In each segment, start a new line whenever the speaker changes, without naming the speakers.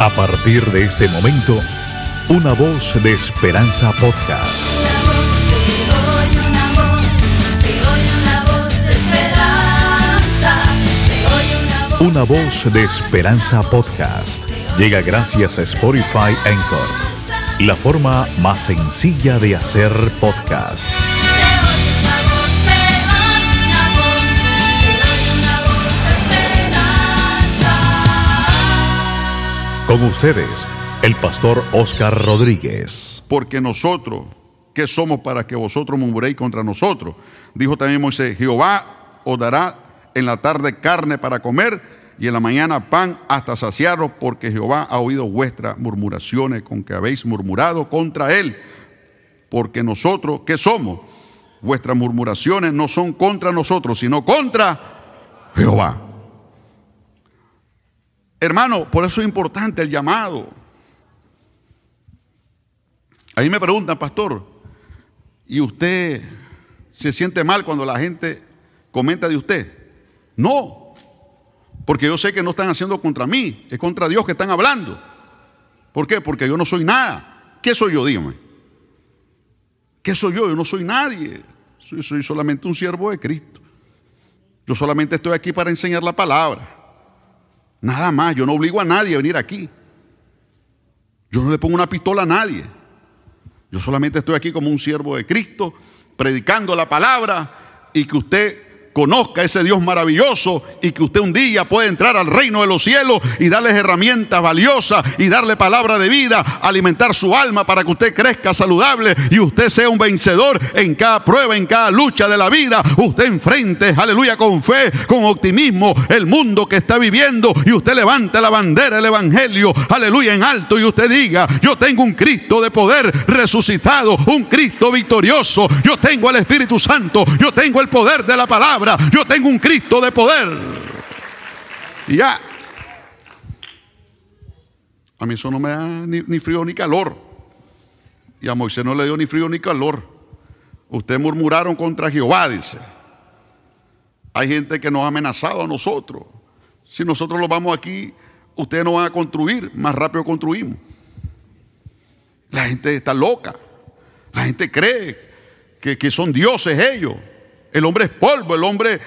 A partir de ese momento, una voz de esperanza podcast.
Una voz de esperanza
podcast. Llega gracias a Spotify Anchor, la forma más sencilla de hacer podcast. Con ustedes, el pastor Oscar Rodríguez.
porque nosotros, ¿qué somos para que vosotros murmuréis contra nosotros? Dijo también Moisés, Jehová os dará en la tarde carne para comer y en la mañana pan hasta saciaros, porque Jehová ha oído vuestras murmuraciones con que habéis murmurado contra él. Porque nosotros, ¿qué somos? Vuestras murmuraciones no son contra nosotros, sino contra Jehová. Hermano, por eso es importante el llamado. Ahí me preguntan, pastor, ¿y usted se siente mal cuando la gente comenta de usted? No, porque yo sé que no están haciendo contra mí, es contra Dios que están hablando. ¿Por qué? Porque yo no soy nada. ¿Qué soy yo? Dígame. ¿Qué soy yo? Yo no soy nadie. Soy, soy solamente un siervo de Cristo. Yo solamente estoy aquí para enseñar la palabra. Nada más. Yo no obligo a nadie a venir aquí. Yo no le pongo una pistola a nadie. Yo solamente estoy aquí como un siervo de Cristo, predicando la palabra y que usted conozca ese Dios maravilloso y que usted un día pueda entrar al reino de los cielos y darles herramientas valiosas y darle palabra de vida, alimentar su alma para que usted crezca saludable y usted sea un vencedor en cada prueba, en cada lucha de la vida. Usted enfrente, aleluya, con fe, con optimismo, el mundo que está viviendo y usted levante la bandera del evangelio, aleluya, en alto y usted diga, yo tengo un Cristo de poder resucitado, un Cristo victorioso, yo tengo el Espíritu Santo, yo tengo el poder de la palabra, yo tengo un Cristo de poder. Y ya. A mí eso no me da ni, frío ni calor. Y a Moisés no le dio ni frío ni calor. Ustedes murmuraron contra Jehová, dice. Hay gente que nos ha amenazado a nosotros. Si nosotros lo vamos aquí, ustedes no van a construir, más rápido construimos. La gente está loca. La gente cree que, que son dioses ellos. El hombre es polvo, el hombre,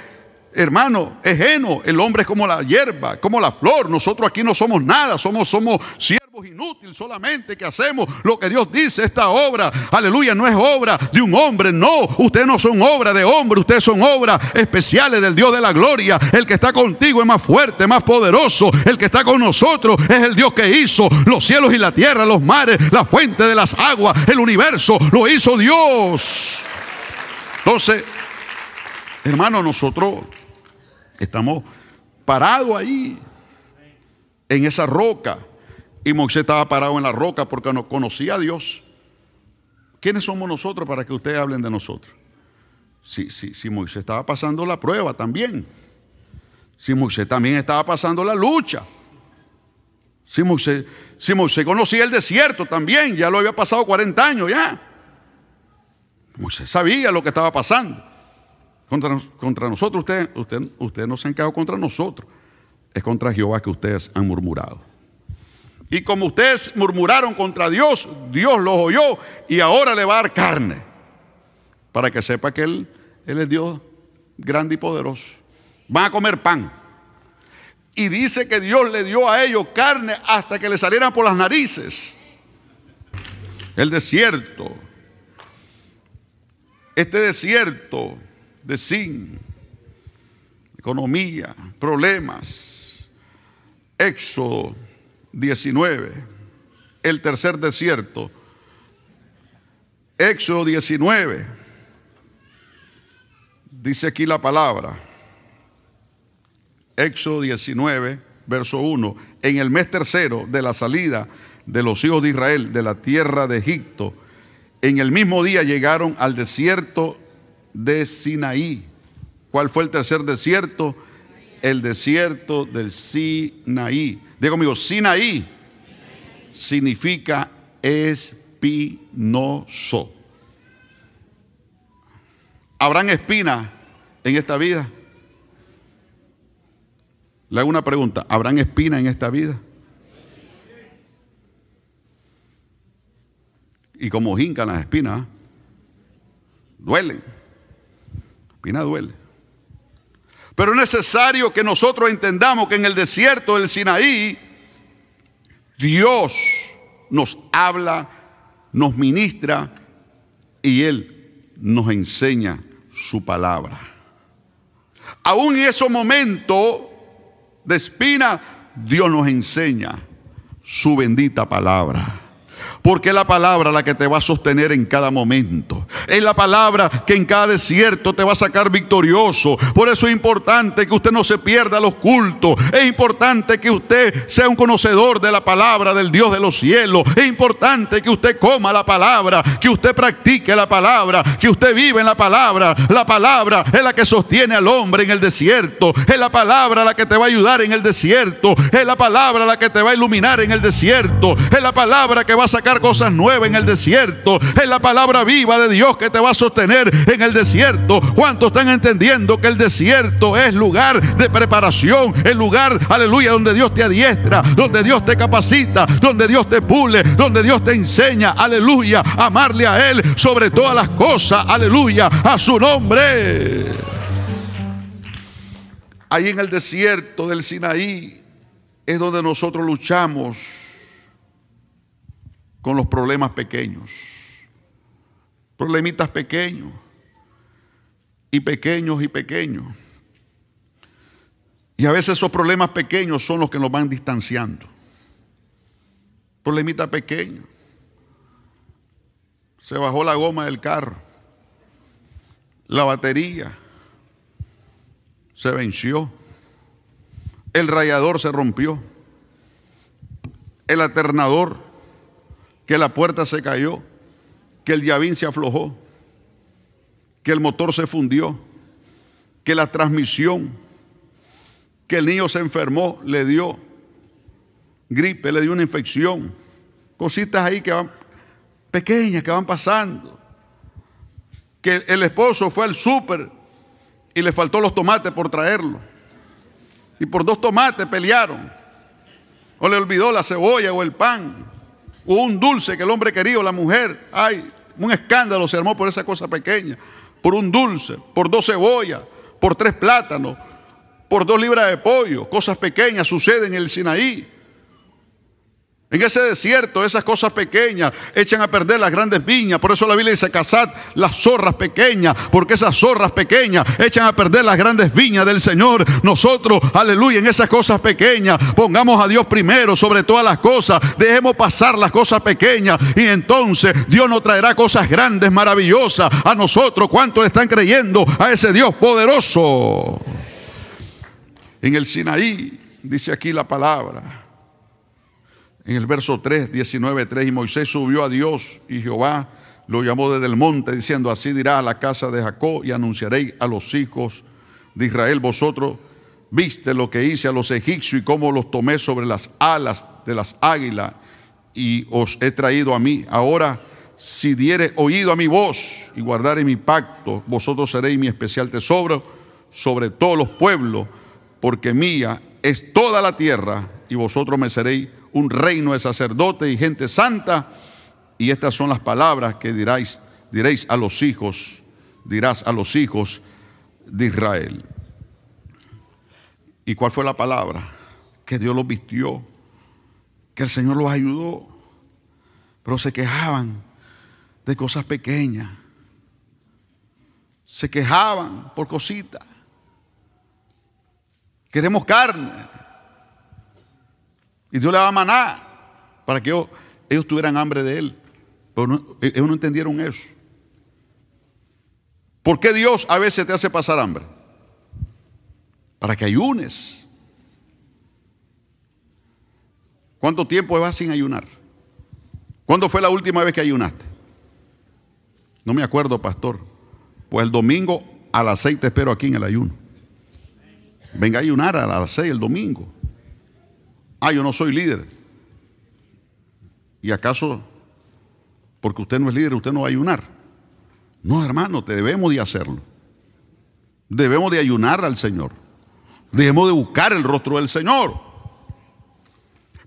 hermano, es heno. El hombre es como la hierba, como la flor. Nosotros aquí no somos nada, somos, somos siervos inútiles solamente que hacemos lo que Dios dice. Esta obra, aleluya, no es obra de un hombre, no. Ustedes no son obra de hombre, ustedes son obras especiales del Dios de la gloria. El que está contigo es más fuerte, más poderoso. El que está con nosotros es el Dios que hizo los cielos y la tierra, los mares, la fuente de las aguas, el universo. Lo hizo Dios. Entonces, Hermano, nosotros estamos parados ahí, en esa roca. Y Moisés estaba parado en la roca porque no conocía a Dios. ¿Quiénes somos nosotros para que ustedes hablen de nosotros? Si, si, si Moisés estaba pasando la prueba también. Si Moisés también estaba pasando la lucha. Si Moisés, si Moisés conocía el desierto también, ya lo había pasado 40 años ya. Moisés sabía lo que estaba pasando. Contra, contra nosotros, ustedes usted, usted no se han quedado contra nosotros. Es contra Jehová que ustedes han murmurado. Y como ustedes murmuraron contra Dios, Dios los oyó y ahora le va a dar carne. Para que sepa que Él, Él es Dios grande y poderoso. Van a comer pan. Y dice que Dios le dio a ellos carne hasta que le salieran por las narices. El desierto. Este desierto de sin, economía, problemas. Éxodo 19, el tercer desierto. Éxodo 19, dice aquí la palabra. Éxodo 19, verso 1. En el mes tercero de la salida de los hijos de Israel de la tierra de Egipto, en el mismo día llegaron al desierto de Sinaí. ¿Cuál fue el tercer desierto? El desierto del Sinaí. Digo amigo, Sinaí significa espinoso. ¿Habrán espinas en esta vida? Le hago una pregunta, ¿habrán espinas en esta vida? Y como hincan las espinas, duelen. Espina duele. Pero es necesario que nosotros entendamos que en el desierto del Sinaí, Dios nos habla, nos ministra y Él nos enseña su palabra. Aún en esos momentos de espina, Dios nos enseña su bendita palabra. Porque es la palabra la que te va a sostener en cada momento. Es la palabra que en cada desierto te va a sacar victorioso. Por eso es importante que usted no se pierda los cultos. Es importante que usted sea un conocedor de la palabra del Dios de los cielos. Es importante que usted coma la palabra, que usted practique la palabra, que usted vive en la palabra. La palabra es la que sostiene al hombre en el desierto. Es la palabra la que te va a ayudar en el desierto. Es la palabra la que te va a iluminar en el desierto. Es la palabra que va a sacar cosas nuevas en el desierto. Es la palabra viva de Dios que te va a sostener en el desierto. ¿Cuántos están entendiendo que el desierto es lugar de preparación? El lugar, aleluya, donde Dios te adiestra, donde Dios te capacita, donde Dios te pule, donde Dios te enseña, aleluya, amarle a Él sobre todas las cosas, aleluya, a su nombre. Ahí en el desierto del Sinaí es donde nosotros luchamos con los problemas pequeños. Problemitas pequeños. Y pequeños y pequeños. Y a veces esos problemas pequeños son los que nos van distanciando. Problemita pequeño. Se bajó la goma del carro. La batería se venció. El rayador se rompió. El alternador que la puerta se cayó, que el llavín se aflojó, que el motor se fundió, que la transmisión, que el niño se enfermó, le dio gripe, le dio una infección, cositas ahí que van pequeñas que van pasando. Que el esposo fue al súper y le faltó los tomates por traerlo. Y por dos tomates pelearon. O le olvidó la cebolla o el pan o un dulce que el hombre quería o la mujer. Ay, un escándalo se armó por esa cosa pequeña. Por un dulce, por dos cebollas, por tres plátanos, por dos libras de pollo. Cosas pequeñas suceden en el Sinaí. En ese desierto, esas cosas pequeñas echan a perder las grandes viñas. Por eso la Biblia dice, cazad las zorras pequeñas, porque esas zorras pequeñas echan a perder las grandes viñas del Señor. Nosotros, aleluya, en esas cosas pequeñas, pongamos a Dios primero sobre todas las cosas. Dejemos pasar las cosas pequeñas y entonces Dios nos traerá cosas grandes, maravillosas a nosotros. ¿Cuántos están creyendo a ese Dios poderoso? En el Sinaí, dice aquí la palabra. En el verso 3, 19, 3, y Moisés subió a Dios y Jehová lo llamó desde el monte diciendo, así dirá a la casa de Jacob y anunciaréis a los hijos de Israel, vosotros viste lo que hice a los egipcios y cómo los tomé sobre las alas de las águilas y os he traído a mí. Ahora, si diere oído a mi voz y guardare mi pacto, vosotros seréis mi especial tesoro sobre todos los pueblos, porque mía es toda la tierra y vosotros me seréis un reino de sacerdotes y gente santa. Y estas son las palabras que diráis, diréis a los hijos, dirás a los hijos de Israel. ¿Y cuál fue la palabra? Que Dios los vistió, que el Señor los ayudó, pero se quejaban de cosas pequeñas. Se quejaban por cositas. Queremos carne. Y Dios le va a maná para que ellos, tuvieran hambre de Él. Pero no- ellos no entendieron eso. ¿Por qué Dios a veces te hace pasar hambre? Para que ayunes. ¿Cuánto tiempo vas sin ayunar? ¿Cuándo fue la última vez que ayunaste? No me acuerdo, pastor. Pues el domingo a las seis te espero aquí en el ayuno. Venga a ayunar a las seis el domingo. Ah, yo no soy líder. ¿Y acaso, porque usted no es líder, usted no va a ayunar? No, hermano, debemos de hacerlo. Debemos de ayunar al Señor. Debemos de buscar el rostro del Señor.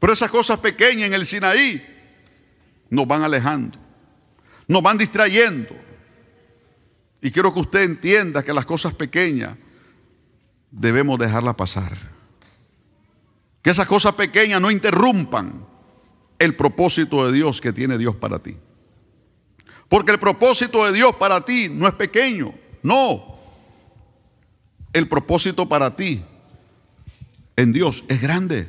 Pero esas cosas pequeñas en el Sinaí nos van alejando. Nos van distrayendo. Y quiero que usted entienda que las cosas pequeñas debemos dejarlas pasar. Que esas cosas pequeñas no interrumpan el propósito de Dios que tiene Dios para ti. Porque el propósito de Dios para ti no es pequeño, no. El propósito para ti en Dios es grande.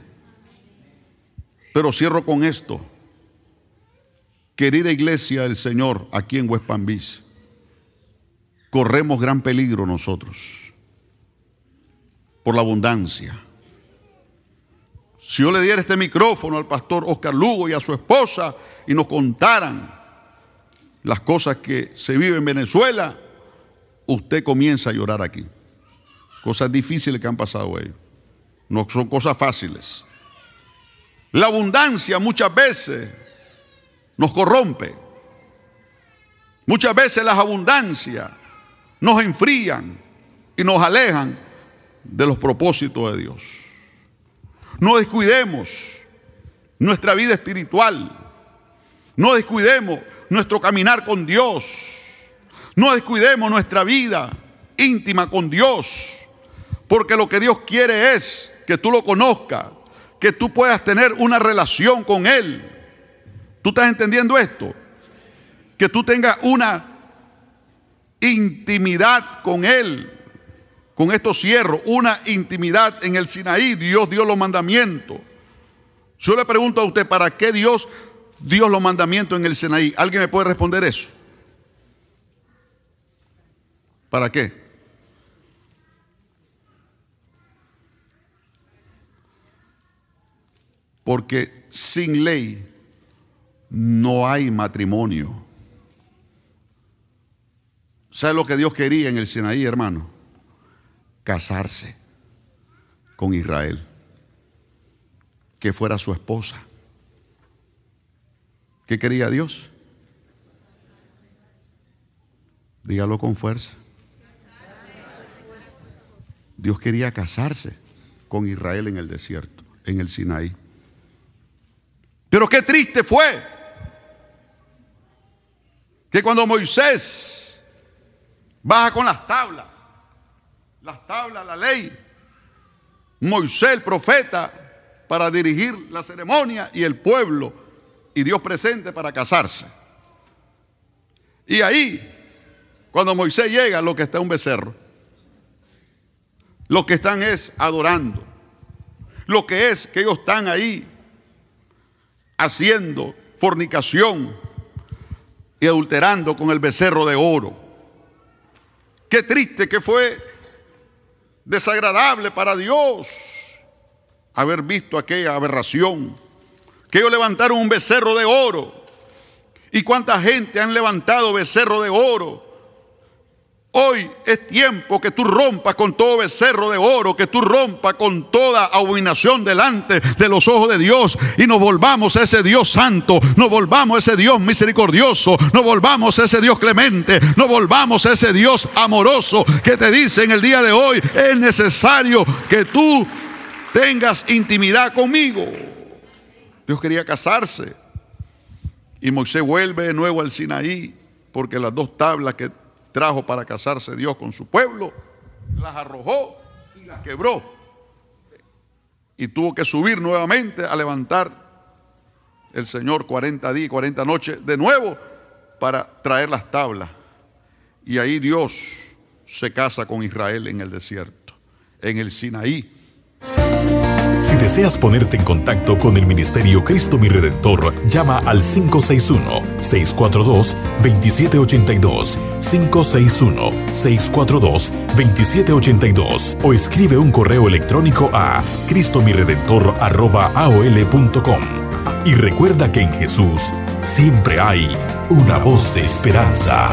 Pero cierro con esto. Querida iglesia del Señor aquí en West corremos gran peligro nosotros por la abundancia. Si yo le diera este micrófono al pastor Oscar Lugo y a su esposa y nos contaran las cosas que se viven en Venezuela, usted comienza a llorar aquí. Cosas difíciles que han pasado ellos. No son cosas fáciles. La abundancia muchas veces nos corrompe. Muchas veces las abundancias nos enfrían y nos alejan de los propósitos de Dios. No descuidemos nuestra vida espiritual. No descuidemos nuestro caminar con Dios. No descuidemos nuestra vida íntima con Dios. Porque lo que Dios quiere es que tú lo conozcas, que tú puedas tener una relación con Él. ¿Tú estás entendiendo esto? Que tú tengas una intimidad con Él. Con esto cierro, una intimidad en el Sinaí. Dios dio los mandamientos. Yo le pregunto a usted, ¿para qué Dios dio los mandamientos en el Sinaí? ¿Alguien me puede responder eso? ¿Para qué? Porque sin ley no hay matrimonio. ¿Sabe lo que Dios quería en el Sinaí, hermano? Casarse con Israel. Que fuera su esposa. ¿Qué quería Dios? Dígalo con fuerza. Dios quería casarse con Israel en el desierto, en el Sinaí. Pero qué triste fue que cuando Moisés baja con las tablas, las tablas, la ley, Moisés el profeta para dirigir la ceremonia y el pueblo y Dios presente para casarse. Y ahí, cuando Moisés llega, lo que está es un becerro. Lo que están es adorando. Lo que es que ellos están ahí haciendo fornicación y adulterando con el becerro de oro. Qué triste que fue desagradable para Dios haber visto aquella aberración. Que ellos levantaron un becerro de oro. ¿Y cuánta gente han levantado becerro de oro? Hoy es tiempo que tú rompas con todo becerro de oro, que tú rompas con toda abominación delante de los ojos de Dios y nos volvamos a ese Dios santo, nos volvamos a ese Dios misericordioso, nos volvamos a ese Dios clemente, nos volvamos a ese Dios amoroso que te dice en el día de hoy, es necesario que tú tengas intimidad conmigo. Dios quería casarse y Moisés vuelve de nuevo al Sinaí porque las dos tablas que trajo para casarse Dios con su pueblo, las arrojó y las quebró. Y tuvo que subir nuevamente a levantar el Señor 40 días y 40 noches de nuevo para traer las tablas. Y ahí Dios se casa con Israel en el desierto, en el Sinaí.
Si deseas ponerte en contacto con el Ministerio Cristo mi Redentor, llama al 561-642-2782, 561-642-2782 o escribe un correo electrónico a cristomiredentor.aol.com. Y recuerda que en Jesús siempre hay una voz de esperanza.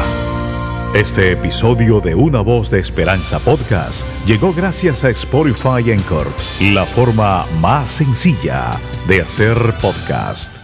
Este episodio de Una Voz de Esperanza Podcast llegó gracias a Spotify Encore, la forma más sencilla de hacer podcast.